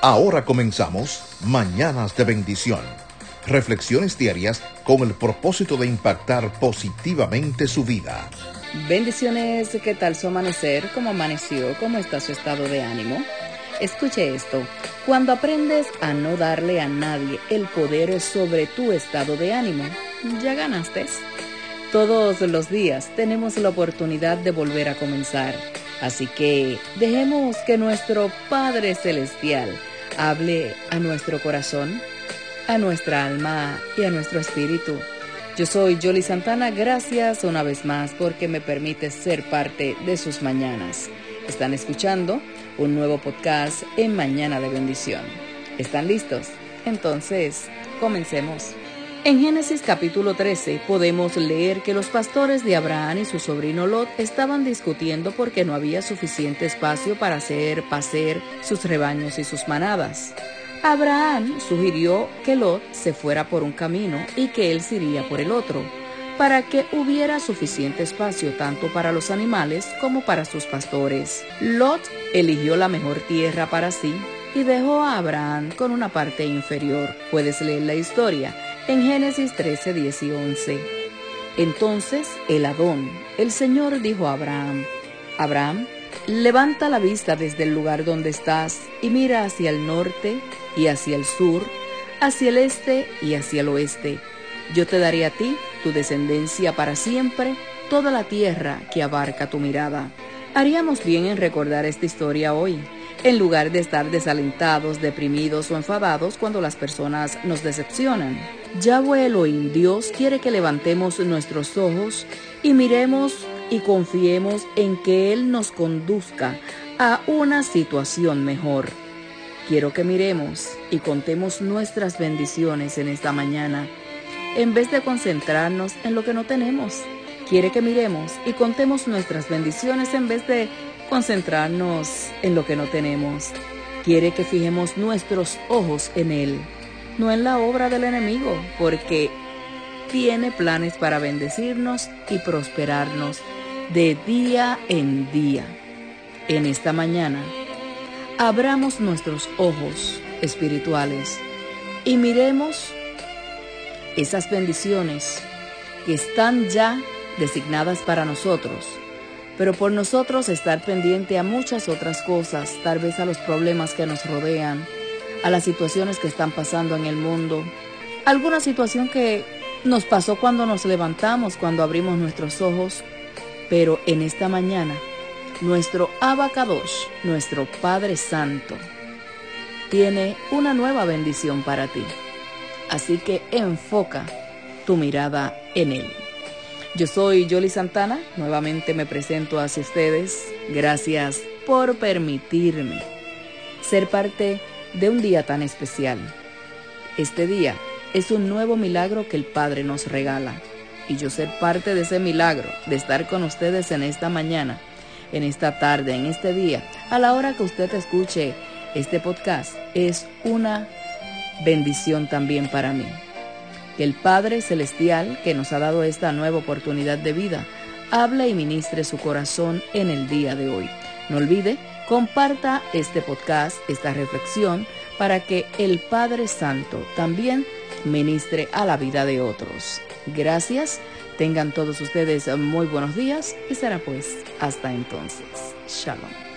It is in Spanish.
Ahora comenzamos Mañanas de Bendición. Reflexiones diarias con el propósito de impactar positivamente su vida. Bendiciones, ¿qué tal su amanecer? ¿Cómo amaneció? ¿Cómo está su estado de ánimo? Escuche esto, cuando aprendes a no darle a nadie el poder sobre tu estado de ánimo, ya ganaste. Todos los días tenemos la oportunidad de volver a comenzar, así que dejemos que nuestro Padre Celestial hable a nuestro corazón, a nuestra alma y a nuestro espíritu. Yo soy Jolly Santana, gracias una vez más porque me permite ser parte de sus mañanas. Están escuchando un nuevo podcast en Mañana de Bendición. ¿Están listos? Entonces, comencemos. En Génesis capítulo 13 podemos leer que los pastores de Abraham y su sobrino Lot estaban discutiendo porque no había suficiente espacio para hacer pacer sus rebaños y sus manadas. Abraham sugirió que Lot se fuera por un camino y que él se iría por el otro, para que hubiera suficiente espacio tanto para los animales como para sus pastores. Lot eligió la mejor tierra para sí y dejó a Abraham con una parte inferior. Puedes leer la historia en Génesis 13, 10 y 11. Entonces el Adón, el Señor dijo a Abraham, Abraham, levanta la vista desde el lugar donde estás y mira hacia el norte y hacia el sur, hacia el este y hacia el oeste. Yo te daré a ti, tu descendencia para siempre, toda la tierra que abarca tu mirada. Haríamos bien en recordar esta historia hoy en lugar de estar desalentados, deprimidos o enfadados cuando las personas nos decepcionan. Yahweh Elohim, Dios quiere que levantemos nuestros ojos y miremos y confiemos en que Él nos conduzca a una situación mejor. Quiero que miremos y contemos nuestras bendiciones en esta mañana, en vez de concentrarnos en lo que no tenemos. Quiere que miremos y contemos nuestras bendiciones en vez de concentrarnos en lo que no tenemos. Quiere que fijemos nuestros ojos en Él, no en la obra del enemigo, porque tiene planes para bendecirnos y prosperarnos de día en día. En esta mañana, abramos nuestros ojos espirituales y miremos esas bendiciones que están ya designadas para nosotros pero por nosotros estar pendiente a muchas otras cosas, tal vez a los problemas que nos rodean, a las situaciones que están pasando en el mundo, alguna situación que nos pasó cuando nos levantamos, cuando abrimos nuestros ojos, pero en esta mañana, nuestro Abacadosh, nuestro Padre Santo, tiene una nueva bendición para ti. Así que enfoca tu mirada en Él. Yo soy Jolly Santana, nuevamente me presento hacia ustedes. Gracias por permitirme ser parte de un día tan especial. Este día es un nuevo milagro que el Padre nos regala y yo ser parte de ese milagro, de estar con ustedes en esta mañana, en esta tarde, en este día, a la hora que usted escuche este podcast, es una bendición también para mí. Que el Padre Celestial, que nos ha dado esta nueva oportunidad de vida, hable y ministre su corazón en el día de hoy. No olvide, comparta este podcast, esta reflexión, para que el Padre Santo también ministre a la vida de otros. Gracias, tengan todos ustedes muy buenos días y será pues hasta entonces. Shalom.